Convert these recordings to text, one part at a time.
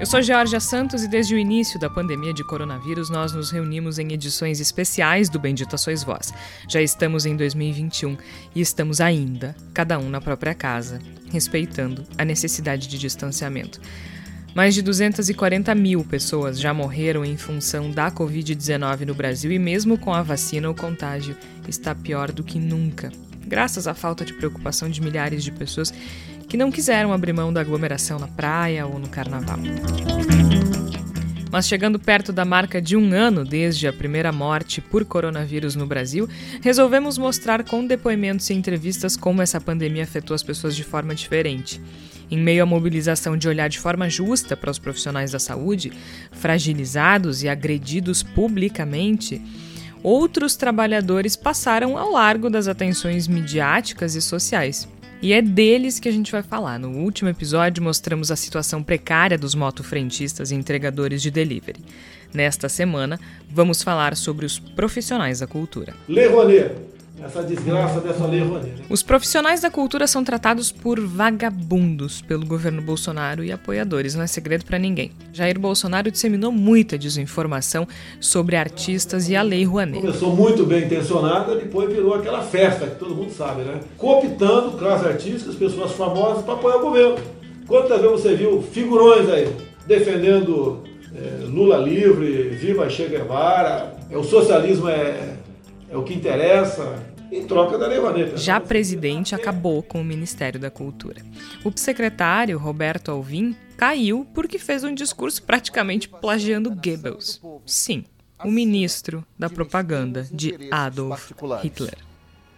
Eu sou Georgia Santos e desde o início da pandemia de coronavírus nós nos reunimos em edições especiais do Bendita Sois Voz. Já estamos em 2021 e estamos ainda, cada um na própria casa, respeitando a necessidade de distanciamento. Mais de 240 mil pessoas já morreram em função da Covid-19 no Brasil e, mesmo com a vacina, o contágio está pior do que nunca, graças à falta de preocupação de milhares de pessoas que não quiseram abrir mão da aglomeração na praia ou no carnaval. Mas chegando perto da marca de um ano desde a primeira morte por coronavírus no Brasil, resolvemos mostrar com depoimentos e entrevistas como essa pandemia afetou as pessoas de forma diferente. Em meio à mobilização de olhar de forma justa para os profissionais da saúde, fragilizados e agredidos publicamente, outros trabalhadores passaram ao largo das atenções midiáticas e sociais. E é deles que a gente vai falar. No último episódio, mostramos a situação precária dos motofrentistas e entregadores de delivery. Nesta semana, vamos falar sobre os profissionais da cultura. Le Rouanet, essa desgraça dessa lei Rouanet. Né? Os profissionais da cultura são tratados por vagabundos pelo governo Bolsonaro e apoiadores, não é segredo para ninguém. Jair Bolsonaro disseminou muita desinformação sobre artistas e a lei Rouanet. Começou muito bem intencionada, depois virou aquela festa que todo mundo sabe, né? Cooptando classes artísticas, pessoas famosas para apoiar o governo. Quantas vezes você viu figurões aí defendendo é, Lula livre, viva Che Guevara, é, o socialismo é, é o que interessa, em troca da Lei Já presidente acabou com o Ministério da Cultura. O secretário Roberto Alvim caiu porque fez um discurso praticamente plagiando Goebbels. Sim, o ministro da propaganda de Adolf Hitler.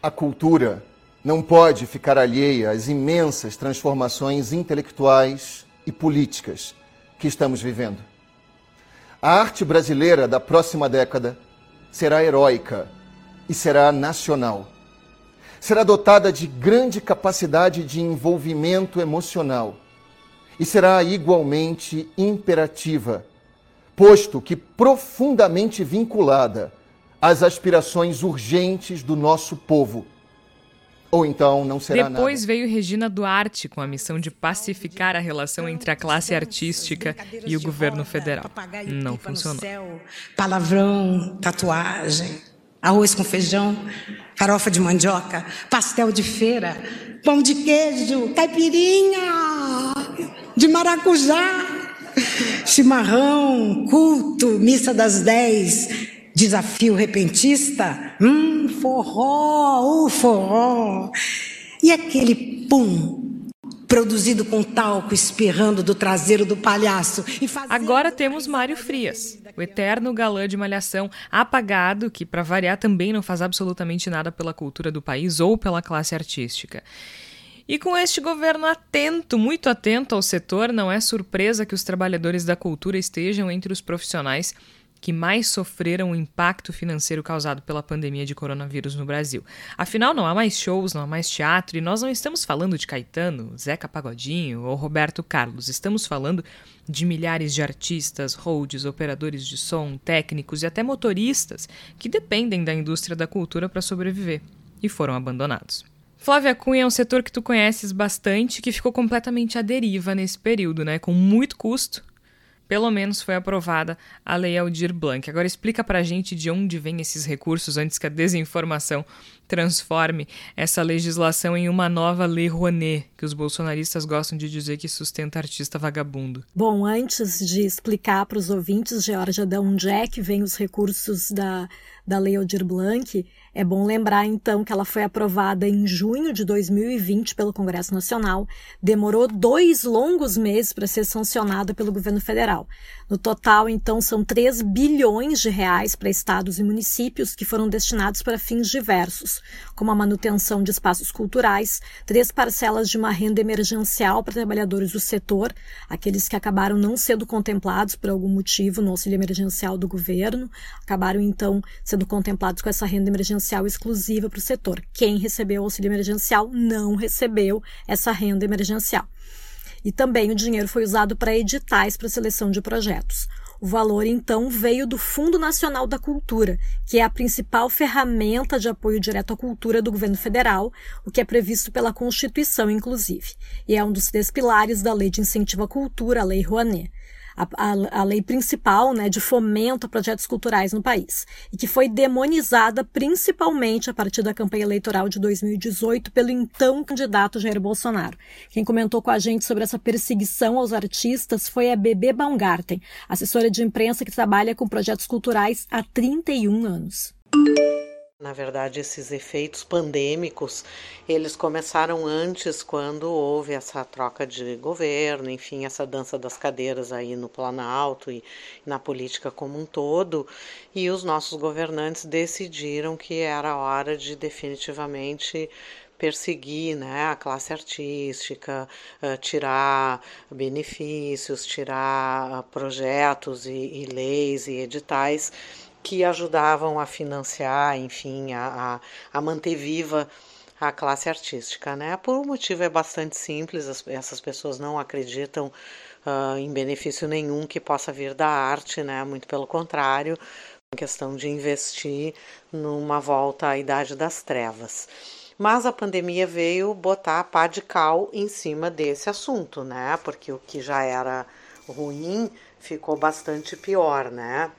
A cultura não pode ficar alheia às imensas transformações intelectuais e políticas que estamos vivendo. A arte brasileira da próxima década será heróica e será nacional. Será dotada de grande capacidade de envolvimento emocional e será igualmente imperativa, posto que profundamente vinculada às aspirações urgentes do nosso povo. Ou então não será Depois nada. veio Regina Duarte com a missão de pacificar a relação entre a classe artística e o governo federal. Não funcionou. Palavrão, tatuagem arroz com feijão, farofa de mandioca, pastel de feira, pão de queijo, caipirinha de maracujá, chimarrão, culto, missa das dez, desafio repentista, hum, forró, o forró. E aquele pum produzido com talco espirrando do traseiro do palhaço. Agora temos Mário Frias, o eterno galã de malhação, apagado, que, para variar, também não faz absolutamente nada pela cultura do país ou pela classe artística. E com este governo atento, muito atento ao setor, não é surpresa que os trabalhadores da cultura estejam entre os profissionais que mais sofreram o impacto financeiro causado pela pandemia de coronavírus no Brasil. Afinal, não há mais shows, não há mais teatro, e nós não estamos falando de Caetano, Zeca Pagodinho ou Roberto Carlos. Estamos falando de milhares de artistas, holds, operadores de som, técnicos e até motoristas que dependem da indústria da cultura para sobreviver e foram abandonados. Flávia Cunha é um setor que tu conheces bastante, que ficou completamente à deriva nesse período, né? Com muito custo, pelo menos foi aprovada a Lei Aldir Blanc. Agora explica pra gente de onde vêm esses recursos antes que a desinformação transforme essa legislação em uma nova Lei Rouanet, que os bolsonaristas gostam de dizer que sustenta artista vagabundo. Bom, antes de explicar para os ouvintes, Georgia, de onde é que vêm os recursos da, da Lei Aldir Blanc, é bom lembrar então que ela foi aprovada em junho de 2020 pelo Congresso Nacional, demorou dois longos meses para ser sancionada pelo governo federal. No total, então, são 3 bilhões de reais para estados e municípios que foram destinados para fins diversos, como a manutenção de espaços culturais, três parcelas de uma renda emergencial para trabalhadores do setor, aqueles que acabaram não sendo contemplados por algum motivo no auxílio emergencial do governo, acabaram então sendo contemplados com essa renda emergencial exclusiva para o setor. Quem recebeu o auxílio emergencial não recebeu essa renda emergencial. E também o dinheiro foi usado para editais para seleção de projetos. O valor, então, veio do Fundo Nacional da Cultura, que é a principal ferramenta de apoio direto à cultura do governo federal, o que é previsto pela Constituição, inclusive. E é um dos três pilares da Lei de Incentivo à Cultura, a Lei Rouanet a, a, a, lei principal né, de fomento a projetos culturais no país, e que foi demonizada principalmente a partir da campanha eleitoral de 2018 pelo então candidato Jair Bolsonaro. Quem comentou com a gente sobre essa perseguição aos artistas foi a Bebê Baumgarten, assessora de imprensa que trabalha com projetos culturais há 31 anos. Na verdade, esses efeitos pandêmicos, eles começaram antes, quando houve essa troca de governo, enfim, essa dança das cadeiras aí no Planalto e na política como um todo, e os nossos governantes decidiram que era hora de definitivamente perseguir né, a classe artística, uh, tirar benefícios, tirar uh, projetos e, e leis e editais que ajudavam a financiar, enfim, a, a, a manter viva a classe artística, né? Por um motivo é bastante simples, as, essas pessoas não acreditam uh, em benefício nenhum que possa vir da arte, né? Muito pelo contrário, em questão de investir numa volta à idade das trevas. Mas a pandemia veio botar a pá de cal em cima desse assunto, né? Porque o que já era ruim ficou bastante pior, né?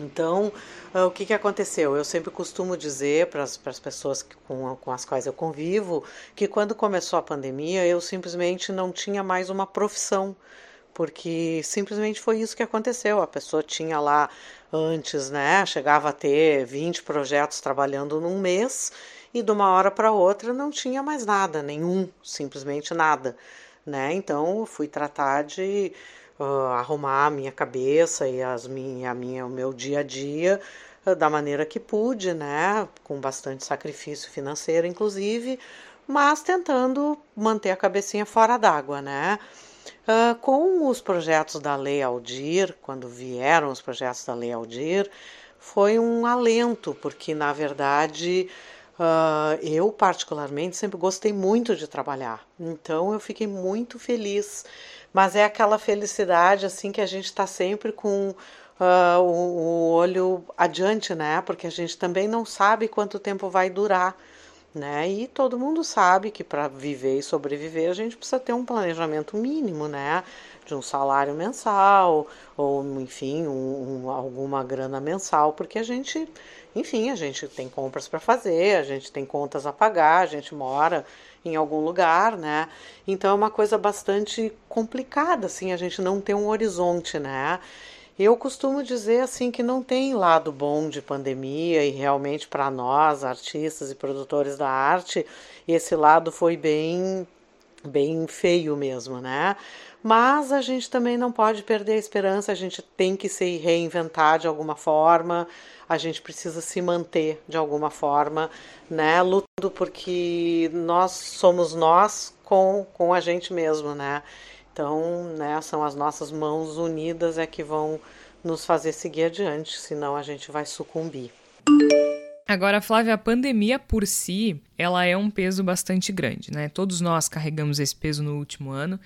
Então, uh, o que, que aconteceu? Eu sempre costumo dizer para as pessoas que, com, com as quais eu convivo que quando começou a pandemia eu simplesmente não tinha mais uma profissão, porque simplesmente foi isso que aconteceu. A pessoa tinha lá antes, né? Chegava a ter 20 projetos trabalhando num mês e de uma hora para outra não tinha mais nada, nenhum, simplesmente nada, né? Então, fui tratar de uh, arrumar a minha cabeça e as minha, a minha, o meu dia a dia uh, da maneira que pude, né? Com bastante sacrifício financeiro, inclusive, mas tentando manter a cabecinha fora d'água, né? Uh, com os projetos da Lei Aldir, quando vieram os projetos da Lei Aldir, foi um alento, porque na verdade Uh, eu, particularmente, sempre gostei muito de trabalhar, então eu fiquei muito feliz mas é aquela felicidade assim que a gente está sempre com uh, o, o, olho adiante, né? Porque a gente também não sabe quanto tempo vai durar, né? E todo mundo sabe que para viver e sobreviver a gente precisa ter um planejamento mínimo, né? De um salário mensal ou, enfim, um, um, alguma grana mensal, porque a gente, enfim, a gente tem compras para fazer, a gente tem contas a pagar, a gente mora em algum lugar, né? Então é uma coisa bastante complicada, assim, a gente não tem um horizonte, né? Eu costumo dizer assim que não tem lado bom de pandemia e realmente para nós, artistas e produtores da arte, esse lado foi bem bem feio mesmo, né? Mas a gente também não pode perder a esperança, a gente tem que se reinventar de alguma forma, a gente precisa se manter de alguma forma, né, lutando porque nós somos nós com, com a gente mesmo, né? Então, né, são as nossas mãos unidas é que vão nos fazer seguir adiante, senão a gente vai sucumbir. Agora, Flávia, a pandemia por si, ela é um peso bastante grande, né? Todos nós carregamos esse peso no último ano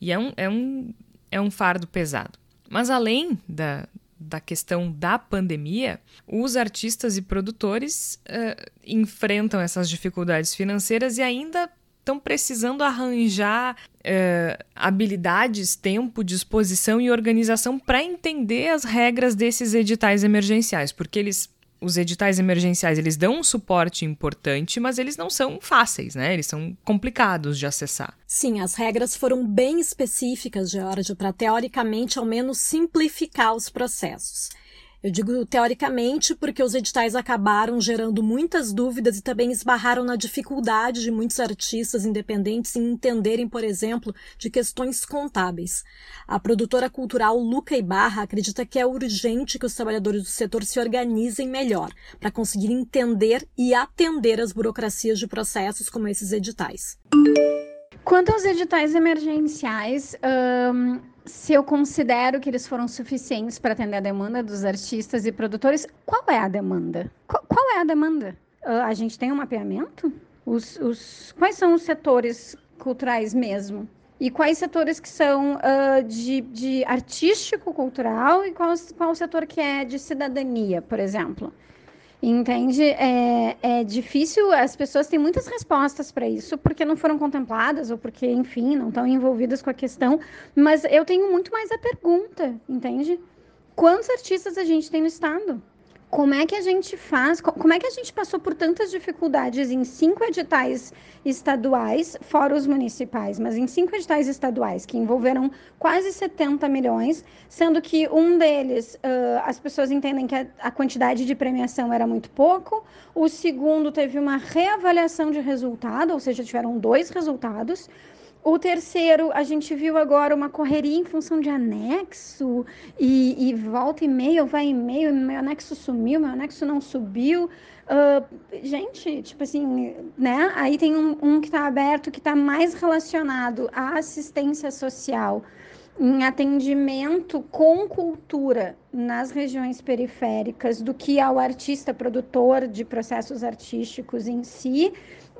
e é um, é um, é um fardo pesado. Mas além da, da questão da pandemia, os artistas e produtores uh, enfrentam essas dificuldades financeiras e ainda estão precisando arranjar uh, habilidades, tempo, disposição e organização para entender as regras desses editais emergenciais, porque eles os editais emergenciais eles dão um suporte importante, mas eles não são fáceis, né? Eles são complicados de acessar. Sim, as regras foram bem específicas, Georgia, para teoricamente ao menos simplificar os processos. Eu digo teoricamente porque os editais acabaram gerando muitas dúvidas e também esbarraram na dificuldade de muitos artistas independentes em entenderem, por exemplo, de questões contábeis. A produtora cultural Luca Ibarra acredita que é urgente que os trabalhadores do setor se organizem melhor para conseguir entender e atender as burocracias de processos como esses editais. Quanto aos editais emergenciais, se eu considero que eles foram suficientes para atender a demanda dos artistas e produtores, qual é a demanda? Qual, qual é a demanda? Uh, a gente tem um mapeamento? Os, os, quais são os setores culturais mesmo? E quais setores que são uh, de, de artístico-cultural e qual, qual setor que é de cidadania, por exemplo? Entende? É, é difícil, as pessoas têm muitas respostas para isso, porque não foram contempladas, ou porque, enfim, não estão envolvidas com a questão, mas eu tenho muito mais a pergunta, entende? Quantos artistas a gente tem no Estado? Como é que a gente faz, como é que a gente passou por tantas dificuldades em cinco editais estaduais, fora os municipais, mas em cinco editais estaduais, que envolveram quase 70 milhões, sendo que um deles, uh, as pessoas entendem que a, a quantidade de premiação era muito pouco, o segundo teve uma reavaliação de resultado, ou seja, tiveram dois resultados, o terceiro, a gente viu agora uma correria em função de anexo, e, e volta e-mail, vai e-mail, meu anexo sumiu, meu anexo não subiu. Uh, gente, tipo assim, né? Aí tem um, um que está aberto, que está mais relacionado à assistência social, em atendimento com cultura nas regiões periféricas, do que ao artista produtor de processos artísticos em si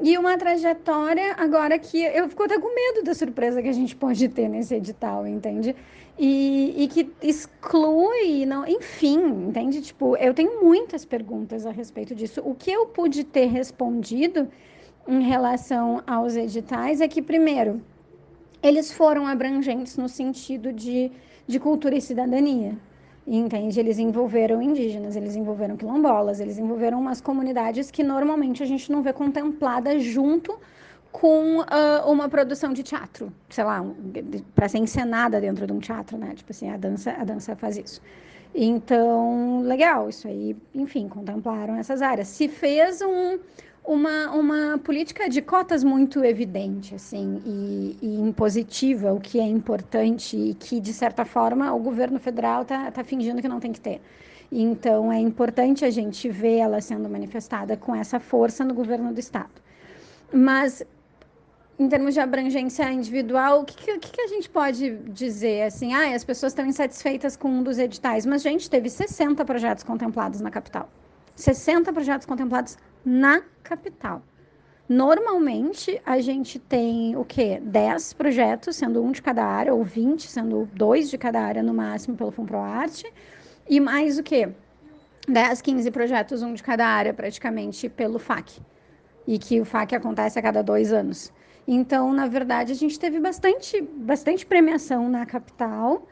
e uma trajetória agora que eu fico até com medo da surpresa que a gente pode ter nesse edital, entende? E, e que exclui, não, enfim, entende? Tipo, eu tenho muitas perguntas a respeito disso. O que eu pude ter respondido em relação aos editais é que, primeiro, eles foram abrangentes no sentido de, de cultura e cidadania. Entende? Eles envolveram indígenas, eles envolveram quilombolas, eles envolveram umas comunidades que normalmente a gente não vê contempladas junto com uh, uma produção de teatro, sei lá, um, para ser encenada dentro de um teatro, né? Tipo assim, a dança, a dança faz isso. Então, legal, isso aí, enfim, contemplaram essas áreas. Se fez um, uma, uma política de cotas muito evidente, assim, e, e impositiva, o que é importante e que, de certa forma, o governo federal está tá fingindo que não tem que ter. Então, é importante a gente ver ela sendo manifestada com essa força no governo do Estado. Mas, em termos de abrangência individual, o que, que, que a gente pode dizer? Assim, ah, as pessoas estão insatisfeitas com um dos editais, mas, gente, teve 60 projetos contemplados na capital. 60 projetos contemplados na capital. Normalmente, a gente tem o quê? 10 projetos, sendo um de cada área, ou 20, sendo dois de cada área no máximo pelo FUNPROARTE, e mais o quê? 10, 15 projetos, um de cada área, praticamente, pelo FAC. E que o FAC acontece a cada dois anos. Então, na verdade, a gente teve bastante, bastante premiação na capital.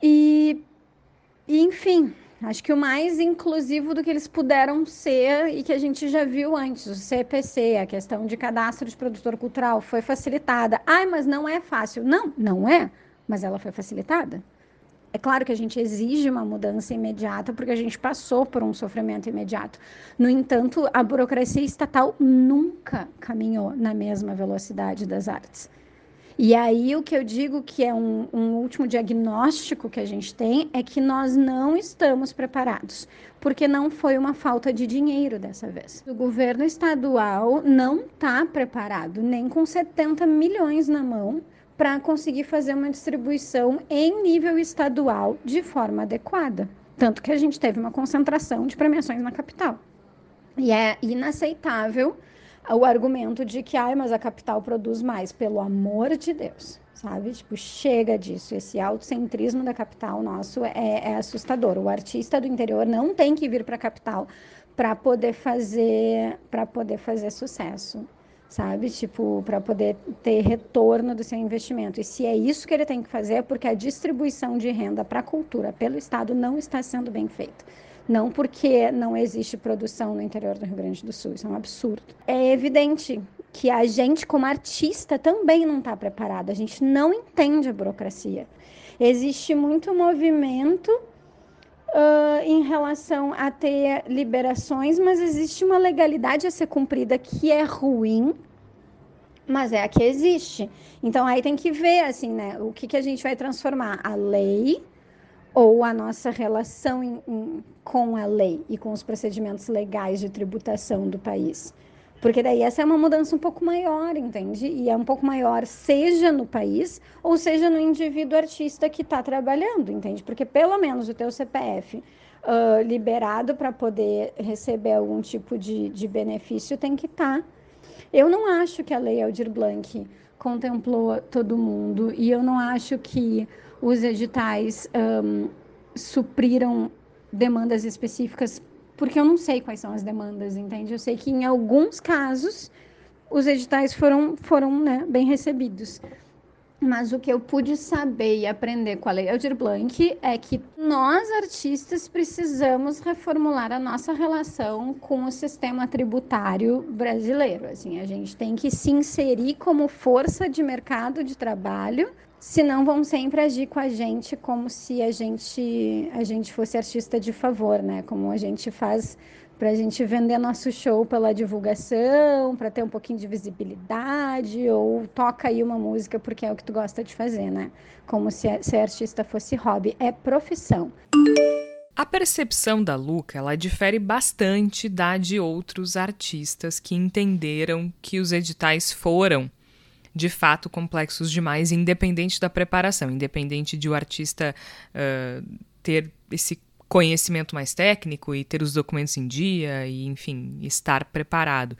E, e enfim, Acho que o mais inclusivo do que eles puderam ser e que a gente já viu antes, o CPC, a questão de cadastro de produtor cultural, foi facilitada. Ai, mas não é fácil. Não, não é, mas ela foi facilitada. É claro que a gente exige uma mudança imediata, porque a gente passou por um sofrimento imediato. No entanto, a burocracia estatal nunca caminhou na mesma velocidade das artes. E aí o que eu digo que é um, um, último diagnóstico que a gente tem é que nós não estamos preparados, porque não foi uma falta de dinheiro dessa vez. O governo estadual não está preparado, nem com 70 milhões na mão, para conseguir fazer uma distribuição em nível estadual de forma adequada. Tanto que a gente teve uma concentração de premiações na capital. E é inaceitável o argumento de que, ai, mas a capital produz mais, pelo amor de Deus, sabe? Tipo, chega disso. Esse autocentrismo da capital nosso é, é assustador. O artista do interior não tem que vir para a capital para poder fazer para poder fazer sucesso sabe? Tipo, para poder ter retorno do seu investimento. E se é isso que ele tem que fazer, é porque a distribuição de renda para a cultura pelo Estado não está sendo bem feita. Não porque não existe produção no interior do Rio Grande do Sul, isso é um absurdo. É evidente que a gente, como artista, também não está preparado, a gente não entende a burocracia. Existe muito movimento uh, em relação a ter liberações, mas existe uma legalidade a ser cumprida que é ruim, mas é a que existe. Então aí tem que ver assim, né, o que, que a gente vai transformar a lei ou a nossa relação em, em, com a lei e com os procedimentos legais de tributação do país. Porque daí essa é uma mudança um pouco maior, entende? E é um pouco maior, seja no país ou seja no indivíduo artista que está trabalhando, entende? Porque pelo menos o teu CPF uh, liberado para poder receber algum tipo de, de benefício tem que estar. Tá. Eu não acho que a lei Aldir Blanc contemplou todo mundo e eu não acho que os editais um, supriram demandas específicas porque eu não sei quais são as demandas, entende? Eu sei que em alguns casos os editais foram, foram né, bem recebidos. Mas o que eu pude saber e aprender com a Lei Aldir Blanc é que nós, artistas, precisamos reformular a nossa relação com o sistema tributário brasileiro. Assim, a gente tem que se inserir como força de mercado de trabalho senão vão sempre agir com a gente como se a gente a gente fosse artista de favor, né? Como a gente faz para a gente vender nosso show pela divulgação, para ter um pouquinho de visibilidade, ou toca aí uma música porque é o que tu gosta de fazer, né? Como se ser artista fosse hobby, é profissão. A percepção da Luca ela difere bastante da de outros artistas que entenderam que os editais foram de fato complexos demais, independente da preparação, independente de o artista uh, ter esse conhecimento mais técnico e ter os documentos em dia e, enfim, estar preparado.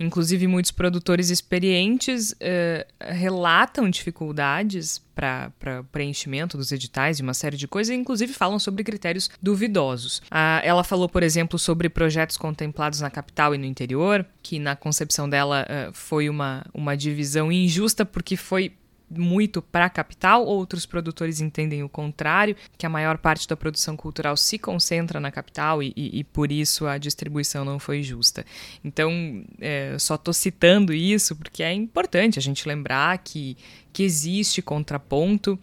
Inclusive, muitos produtores experientes uh, relatam dificuldades para preenchimento dos editais e uma série de coisas, e inclusive falam sobre critérios duvidosos. Ela falou, por exemplo, sobre projetos contemplados na capital e no interior, que na concepção dela uh, foi uma, uma divisão injusta porque foi muito para a capital, outros produtores entendem o contrário, que a maior parte da produção cultural se concentra na capital e, e, e por isso a distribuição não foi justa. Então, é, só estou citando isso porque é importante a gente lembrar que, que existe contraponto.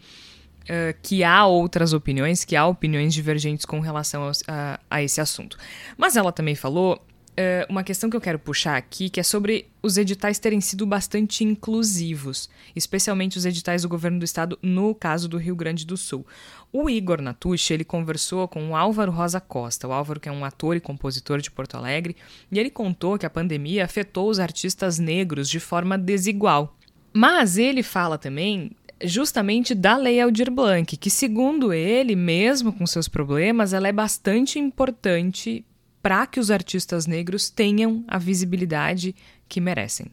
Uh, que há outras opiniões, que há opiniões divergentes com relação a, a, a esse assunto. Mas ela também falou uh, uma questão que eu quero puxar aqui, que é sobre os editais terem sido bastante inclusivos, especialmente os editais do governo do estado, no caso do Rio Grande do Sul. O Igor Natucci, ele conversou com o Álvaro Rosa Costa, o Álvaro que é um ator e compositor de Porto Alegre, e ele contou que a pandemia afetou os artistas negros de forma desigual. Mas ele fala também justamente da Lei Aldir Blanc, que segundo ele, mesmo com seus problemas, ela é bastante importante para que os artistas negros tenham a visibilidade que merecem.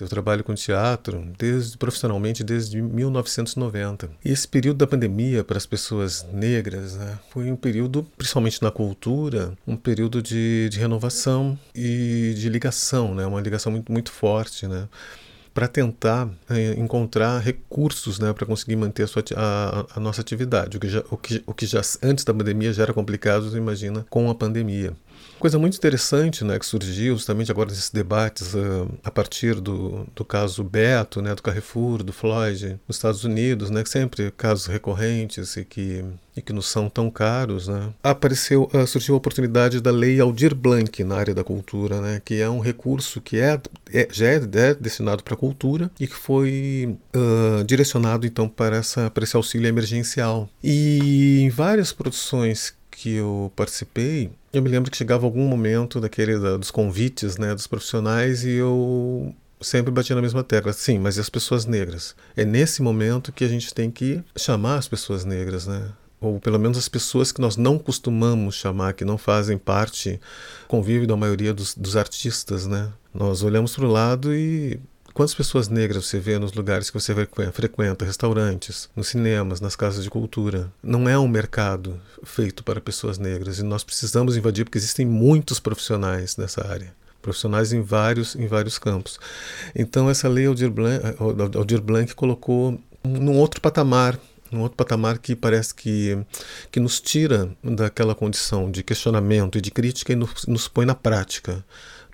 Eu trabalho com teatro desde profissionalmente desde 1990. E esse período da pandemia para as pessoas negras né, foi um período, principalmente na cultura, um período de, de renovação e de ligação, né, uma ligação muito, muito forte. Né para tentar é, encontrar recursos né, para conseguir manter a, sua, a, a, nossa atividade, o que, já, o, que, o que já antes da pandemia já era complicado, imagina com a pandemia. Coisa muito interessante né, que surgiu justamente agora nesses debates uh, a partir do, do caso Beto, né, do Carrefour, do Floyd, nos Estados Unidos, né, sempre casos recorrentes e que, e que não são tão caros, né, apareceu, uh, surgiu a oportunidade da Lei Aldir Blanc na área da cultura, né, que é um recurso que é, é já é, é destinado para a cultura e que foi uh, direcionado então para, essa, para esse auxílio emergencial. E em várias produções que eu participei, eu me lembro que chegava algum momento daquele da, dos convites, né, dos profissionais e eu sempre batia na mesma tecla. Sim, mas e as pessoas negras? É nesse momento que a gente tem que chamar as pessoas negras, né? Ou pelo menos as pessoas que nós não costumamos chamar, que não fazem parte, convívio da maioria dos, dos artistas, né? Nós olhamos para o lado e Quantas pessoas negras você vê nos lugares que você frequenta, restaurantes, nos cinemas, nas casas de cultura? Não é um mercado feito para pessoas negras e nós precisamos invadir porque existem muitos profissionais nessa área profissionais em vários em vários campos. Então essa lei Aldir Blanc, Aldir Blanc colocou num outro patamar num outro patamar que parece que, que nos tira daquela condição de questionamento e de crítica e nos, nos põe na prática.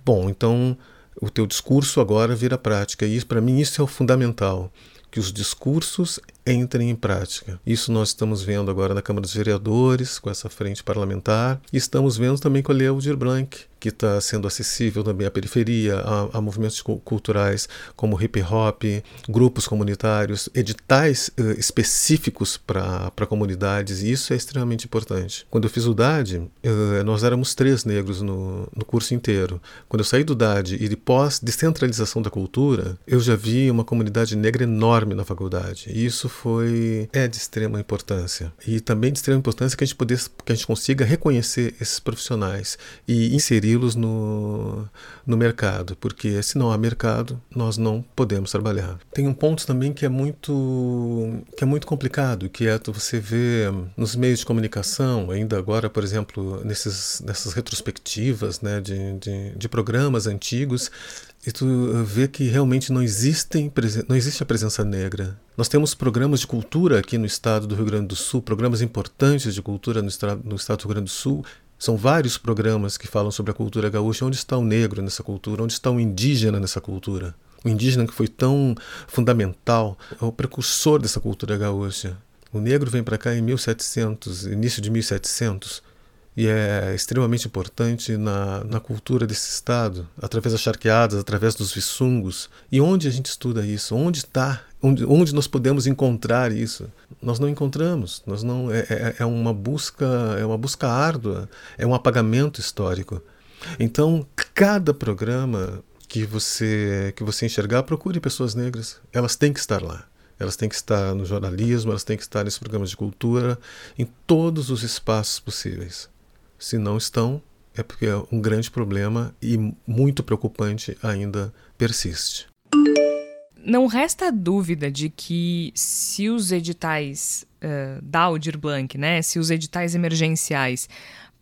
Bom, então o teu discurso agora vira prática. E para mim isso é o fundamental, que os discursos entrem em prática. Isso nós estamos vendo agora na Câmara dos Vereadores, com essa frente parlamentar, e estamos vendo também com a Lei Aldir Blanc, que está sendo acessível também à periferia, a, a movimentos culturais como hip hop, grupos comunitários, editais uh, específicos para comunidades, e isso é extremamente importante. Quando eu fiz o DAD, uh, nós éramos três negros no, no curso inteiro. Quando eu saí do DAD e de pós-descentralização da cultura, eu já vi uma comunidade negra enorme na faculdade. E isso foi é de extrema importância. E também de extrema importância que a gente, poder, que a gente consiga reconhecer esses profissionais e inseri-los no, no mercado, porque se não há mercado, nós não podemos trabalhar. Tem um ponto também que é muito que é muito complicado, que é você ver nos meios de comunicação, ainda agora, por exemplo, nesses, nessas retrospectivas né, de, de, de programas antigos, e tu vê que realmente não existem não existe a presença negra. Nós temos programas de cultura aqui no estado do Rio Grande do Sul, programas importantes de cultura no estado, no estado do Rio Grande do Sul, são vários programas que falam sobre a cultura gaúcha. Onde está o negro nessa cultura? Onde está o indígena nessa cultura? O indígena que foi tão fundamental, é o precursor dessa cultura gaúcha. O negro vem para cá em 1700, início de 1700, e é extremamente importante na, na cultura desse estado, através das charqueadas, através dos viçungos. E onde a gente estuda isso? Onde está? Onde, onde nós podemos encontrar isso? Nós não encontramos. Nós não é, é, é uma busca é uma busca árdua, é um apagamento histórico. Então, cada programa que você que você enxergar, procure pessoas negras. Elas têm que estar lá. Elas têm que estar no jornalismo, elas têm que estar nesses programas de cultura, em todos os espaços possíveis. Se não estão, é porque é um grande problema e muito preocupante ainda persiste. Não resta dúvida de que se os editais uh, da Aldir Blanc, né, se os editais emergenciais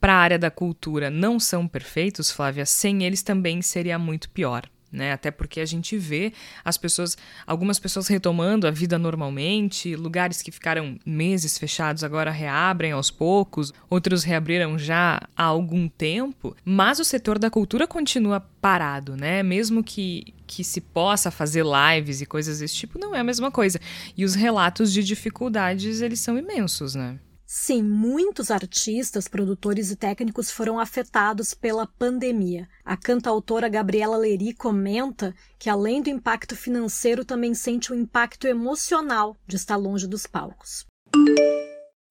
para a área da cultura não são perfeitos, Flávia, sem eles também seria muito pior né? Até porque a gente vê as pessoas, algumas pessoas retomando a vida normalmente, lugares que ficaram meses fechados agora reabrem aos poucos, outros reabriram já há algum tempo, mas o setor da cultura continua parado, né? Mesmo que que se possa fazer lives e coisas desse tipo, não é a mesma coisa. E os relatos de dificuldades, eles são imensos, né? Sim, muitos artistas, produtores e técnicos foram afetados pela pandemia. A cantautora Gabriela Leri comenta que, além do impacto financeiro, também sente o impacto emocional de estar longe dos palcos.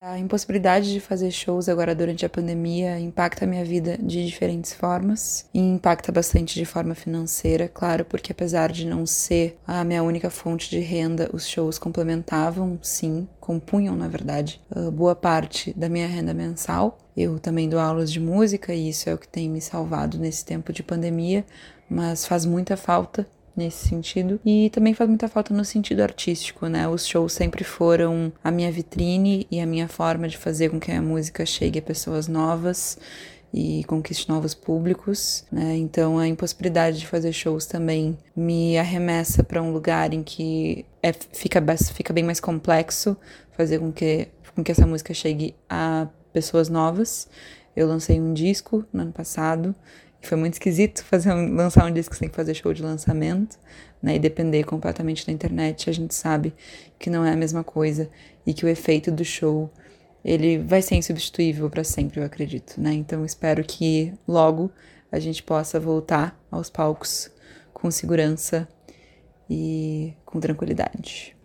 A impossibilidade de fazer shows agora durante a pandemia impacta a minha vida de diferentes formas e impacta bastante de forma financeira, claro, porque apesar de não ser a minha única fonte de renda, os shows complementavam, sim, compunham, na verdade, boa parte da minha renda mensal. Eu também dou aulas de música e isso é o que tem me salvado nesse tempo de pandemia, mas faz muita falta nesse sentido. E também faz muita falta no sentido artístico, né? Os shows sempre foram a minha vitrine e a minha forma de fazer com que a música chegue a pessoas novas e conquiste novos públicos, né? Então a impossibilidade de fazer shows também me arremessa para um lugar em que é, fica, fica bem mais complexo fazer com que, com que essa música chegue a pessoas novas. Eu lancei um disco no ano passado foi muito esquisito fazer um, lançar um disco sem fazer show de lançamento, né? E depender completamente da internet. A gente sabe que não é a mesma coisa e que o efeito do show ele vai ser insubstituível para sempre, eu acredito, né? Então espero que logo a gente possa voltar aos palcos com segurança e com tranquilidade.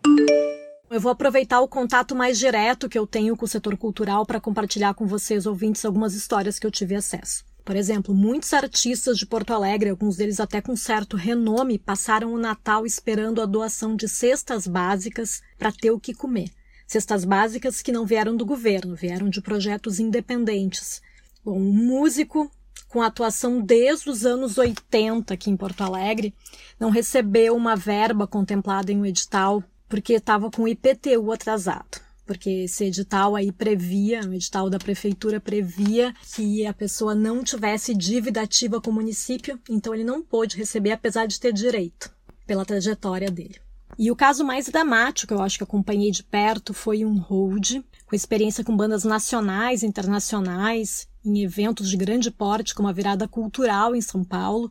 Eu vou aproveitar o contato mais direto que eu tenho com o setor cultural para compartilhar com vocês, ouvintes, algumas histórias que eu tive acesso. Por exemplo, muitos artistas de Porto Alegre, alguns deles até com certo renome, passaram o Natal esperando a doação de cestas básicas para ter o que comer. Cestas básicas que não vieram do governo, vieram de projetos independentes. Bom, um músico com atuação desde os anos 80 aqui em Porto Alegre não recebeu uma verba contemplada em um edital porque estava com o IPTU atrasado porque esse edital aí previa, o edital da prefeitura previa que a pessoa não tivesse dívida ativa com o município, então ele não pôde receber, apesar de ter direito, pela trajetória dele. E o caso mais dramático, eu acho que acompanhei de perto, foi um hold, com experiência com bandas nacionais internacionais, em eventos de grande porte, como a virada cultural em São Paulo.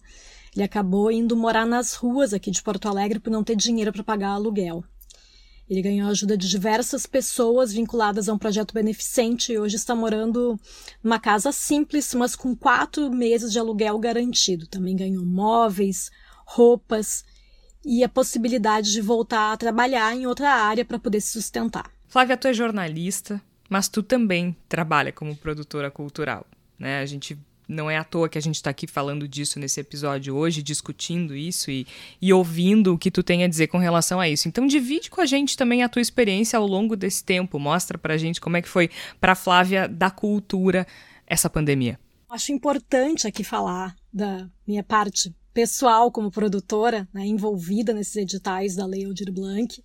Ele acabou indo morar nas ruas aqui de Porto Alegre por não ter dinheiro para pagar aluguel. Ele ganhou a ajuda de diversas pessoas vinculadas a um projeto beneficente e hoje está morando numa casa simples, mas com quatro meses de aluguel garantido. Também ganhou móveis, roupas e a possibilidade de voltar a trabalhar em outra área para poder se sustentar. Flávia, tu é jornalista, mas tu também trabalha como produtora cultural. Né? A gente não é à toa que a gente está aqui falando disso nesse episódio hoje, discutindo isso e, e ouvindo o que tu tem a dizer com relação a isso. Então divide com a gente também a tua experiência ao longo desse tempo. Mostra pra gente como é que foi para Flávia da cultura essa pandemia. Acho importante aqui falar da minha parte pessoal como produtora, né, envolvida nesses editais da Lei Aldir Blanc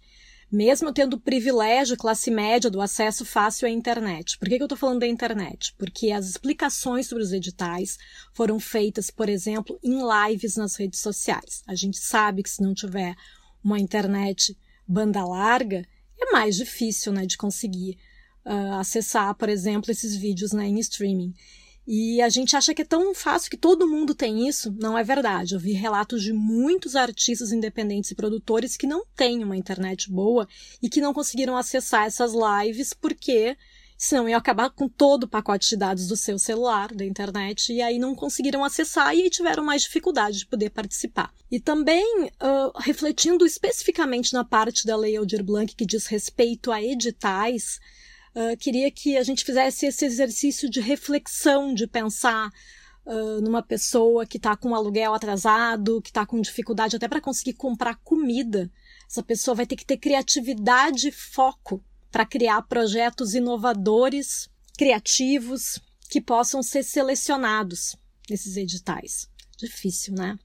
mesmo tendo o privilégio, classe média, do acesso fácil à internet. Por que, que eu estou falando da internet? Porque as explicações sobre os editais foram feitas, por exemplo, em lives nas redes sociais. A gente sabe que se não tiver uma internet banda larga, é mais difícil né, de conseguir uh, acessar, por exemplo, esses vídeos né, em streaming. E a gente acha que é tão fácil que todo mundo tem isso. Não é verdade. Eu vi relatos de muitos artistas independentes e produtores que não têm uma internet boa e que não conseguiram acessar essas lives porque senão ia acabar com todo o pacote de dados do seu celular, da internet, e aí não conseguiram acessar e aí tiveram mais dificuldade de poder participar. E também, uh, refletindo especificamente na parte da Lei Aldir Blanc que diz respeito a editais, uh, queria que a gente fizesse esse exercício de reflexão, de pensar uh, numa pessoa que está com aluguel atrasado, que está com dificuldade até para conseguir comprar comida. Essa pessoa vai ter que ter criatividade e foco para criar projetos inovadores, criativos, que possam ser selecionados nesses editais. Difícil, né?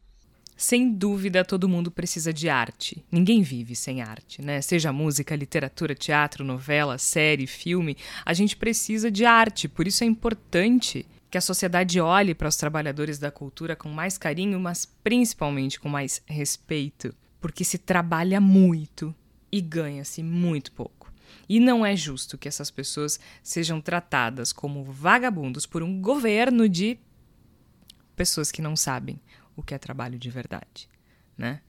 Sem dúvida, todo mundo precisa de arte. Ninguém vive sem arte, né? Seja música, literatura, teatro, novela, série, filme, a gente precisa de arte. Por isso é importante que a sociedade olhe para os trabalhadores da cultura com mais carinho, mas principalmente com mais respeito, porque se trabalha muito e ganha-se muito pouco. E não é justo que essas pessoas sejam tratadas como vagabundos por um governo de pessoas que não sabem o que é trabalho de verdade, né?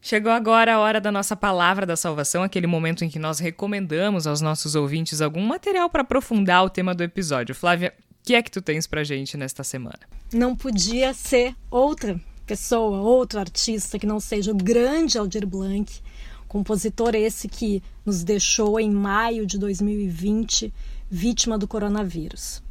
Chegou agora a hora da nossa palavra da salvação, aquele momento em que nós recomendamos aos nossos ouvintes algum material para aprofundar o tema do episódio. Flávia, o que é que tu tens pra gente nesta semana? Não podia ser outra pessoa, outro artista que não seja o grande Aldir Blanc, compositor esse que nos deixou em maio de 2020 vítima do coronavírus.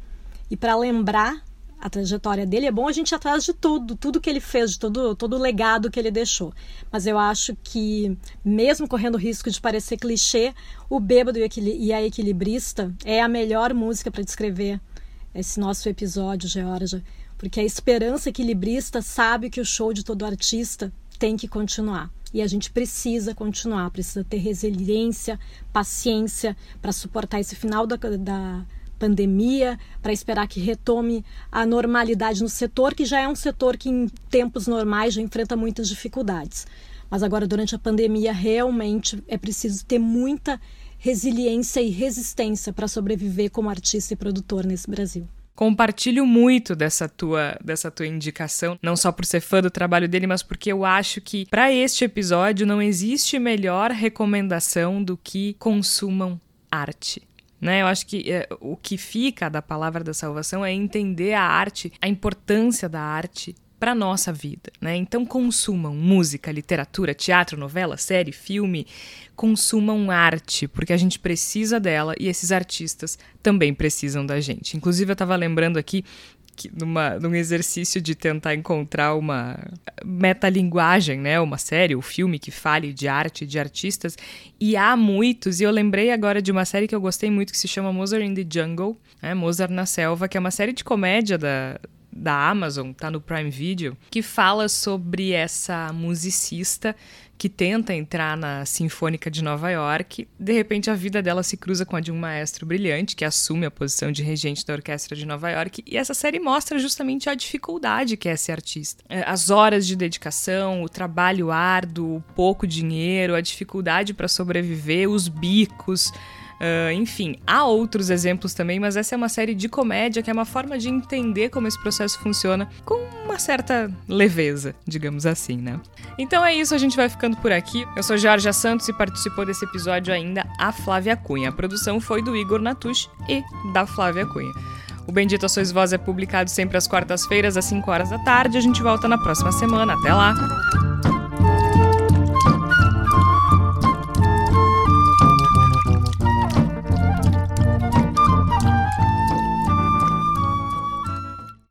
E para lembrar a trajetória dele, é bom a gente ir atrás de tudo, tudo que ele fez, de todo, todo o legado que ele deixou. Mas eu acho que, mesmo correndo o risco de parecer clichê, o Bêbado e a Equilibrista é a melhor música para descrever esse nosso episódio, Georgia, porque a esperança equilibrista sabe que o show de todo artista tem que continuar. E a gente precisa continuar, precisa ter resiliência, paciência para suportar esse final da, da pandemia, para esperar que retome a normalidade no setor, que já é um setor que em tempos normais já enfrenta muitas dificuldades. Mas agora, durante a pandemia, realmente é preciso ter muita resiliência e resistência para sobreviver como artista e produtor nesse Brasil. Compartilho muito dessa tua, dessa tua indicação, não só por ser fã do trabalho dele, mas porque eu acho que para este episódio não existe melhor recomendação do que consumam arte. Né? Eu acho que é, o que fica da palavra da salvação é entender a arte, a importância da arte para nossa vida, né? Então consumam música, literatura, teatro, novela, série, filme, consumam arte, porque a gente precisa dela e esses artistas também precisam da gente. Inclusive eu estava lembrando aqui que numa, num exercício de tentar encontrar uma metalinguagem, né? Uma série, um filme que fale de arte, de artistas. E há muitos, e eu lembrei agora de uma série que eu gostei muito que se chama Mozart in the Jungle, né? Mozart na Selva, que é uma série de comédia da, da Amazon, tá no Prime Video, que fala sobre essa musicista que tenta entrar na Sinfônica de Nova York. De repente, a vida dela se cruza com a de um maestro brilhante que assume a posição de regente da Orquestra de Nova York. E essa série mostra justamente a dificuldade que é ser artista. É, as horas de dedicação, o trabalho árduo, o pouco dinheiro, a dificuldade para sobreviver, os bicos. Uh, enfim, há outros exemplos também, mas essa é uma série de comédia que é uma forma de entender como esse processo funciona com uma certa leveza, digamos assim, né? Então é isso, a gente vai ficando por aqui. Eu sou Jorge Santos e participou desse episódio ainda a Flávia Cunha. A produção foi do Igor Natush e da Flávia Cunha. O Bendito Sois Voz é publicado sempre às quartas-feiras, às 5 horas da tarde. A gente volta na próxima semana. Até lá!